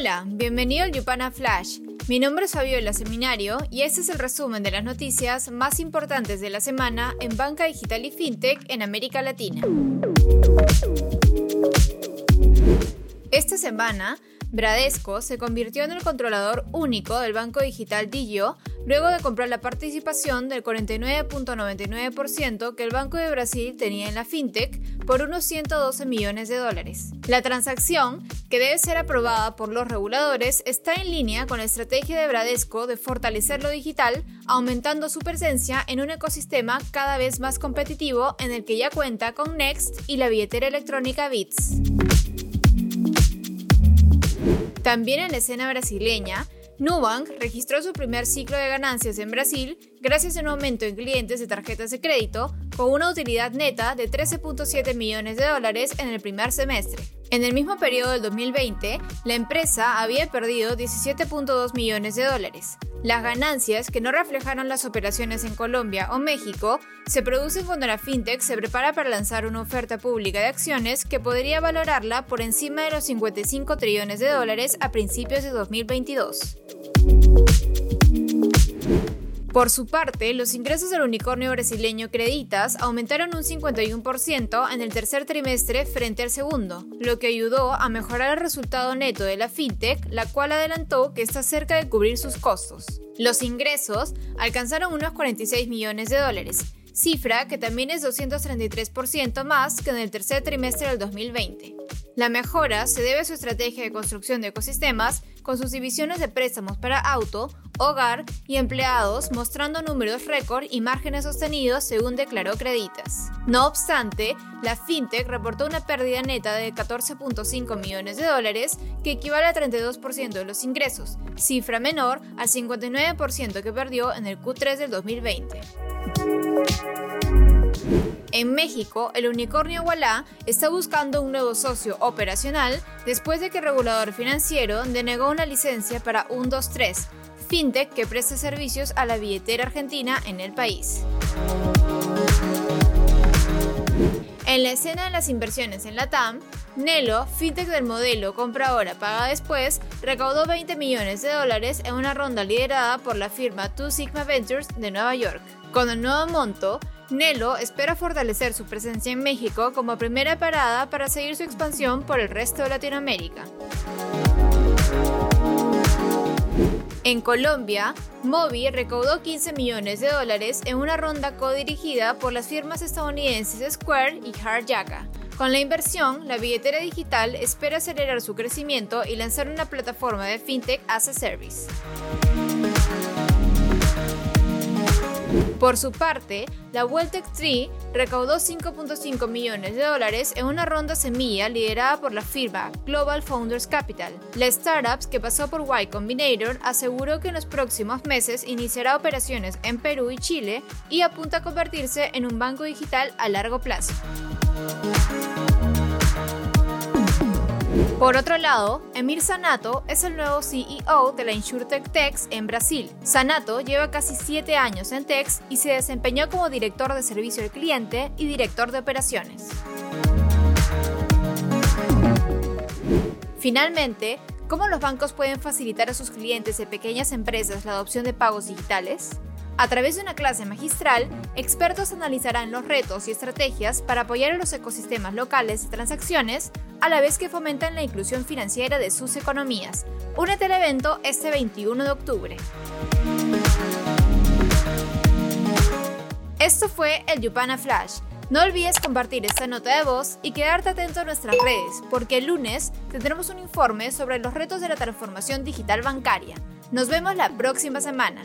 Hola, bienvenido al Yupana Flash. Mi nombre es Fabiola Seminario y este es el resumen de las noticias más importantes de la semana en banca digital y fintech en América Latina. Esta semana, Bradesco se convirtió en el controlador único del banco digital Digio luego de comprar la participación del 49.99% que el Banco de Brasil tenía en la fintech por unos 112 millones de dólares. La transacción, que debe ser aprobada por los reguladores, está en línea con la estrategia de Bradesco de fortalecer lo digital, aumentando su presencia en un ecosistema cada vez más competitivo en el que ya cuenta con Next y la billetera electrónica Bits. También en la escena brasileña, Nubank registró su primer ciclo de ganancias en Brasil gracias a un aumento en clientes de tarjetas de crédito con una utilidad neta de 13.7 millones de dólares en el primer semestre. En el mismo periodo del 2020, la empresa había perdido 17.2 millones de dólares. Las ganancias, que no reflejaron las operaciones en Colombia o México, se producen cuando la fintech se prepara para lanzar una oferta pública de acciones que podría valorarla por encima de los 55 trillones de dólares a principios de 2022. Por su parte, los ingresos del unicornio brasileño Creditas aumentaron un 51% en el tercer trimestre frente al segundo, lo que ayudó a mejorar el resultado neto de la fintech, la cual adelantó que está cerca de cubrir sus costos. Los ingresos alcanzaron unos 46 millones de dólares, cifra que también es 233% más que en el tercer trimestre del 2020. La mejora se debe a su estrategia de construcción de ecosistemas con sus divisiones de préstamos para auto, hogar y empleados mostrando números récord y márgenes sostenidos según declaró Creditas. No obstante, la fintech reportó una pérdida neta de 14.5 millones de dólares que equivale a 32% de los ingresos, cifra menor al 59% que perdió en el Q3 del 2020. En México, el unicornio Walla está buscando un nuevo socio operacional después de que el regulador financiero denegó una licencia para 123, fintech que presta servicios a la billetera argentina en el país. En la escena de las inversiones en la TAM, Nelo, fintech del modelo compra ahora, paga después, recaudó 20 millones de dólares en una ronda liderada por la firma Two Sigma Ventures de Nueva York. Con el nuevo monto, Nelo espera fortalecer su presencia en México como primera parada para seguir su expansión por el resto de Latinoamérica. En Colombia, Mobi recaudó 15 millones de dólares en una ronda codirigida por las firmas estadounidenses Square y Hardjaka. Con la inversión, la billetera digital espera acelerar su crecimiento y lanzar una plataforma de fintech as a service. Por su parte, la Welltech 3 recaudó 5.5 millones de dólares en una ronda semilla liderada por la firma Global Founders Capital. La startup que pasó por Y Combinator aseguró que en los próximos meses iniciará operaciones en Perú y Chile y apunta a convertirse en un banco digital a largo plazo. Por otro lado, Emir Sanato es el nuevo CEO de la InsurTech Tex en Brasil. Sanato lleva casi 7 años en Tex y se desempeñó como director de servicio al cliente y director de operaciones. Finalmente, ¿cómo los bancos pueden facilitar a sus clientes y pequeñas empresas la adopción de pagos digitales? A través de una clase magistral, expertos analizarán los retos y estrategias para apoyar a los ecosistemas locales de transacciones, a la vez que fomentan la inclusión financiera de sus economías. Únete al evento este 21 de octubre. Esto fue el Yupana Flash. No olvides compartir esta nota de voz y quedarte atento a nuestras redes, porque el lunes tendremos un informe sobre los retos de la transformación digital bancaria. Nos vemos la próxima semana.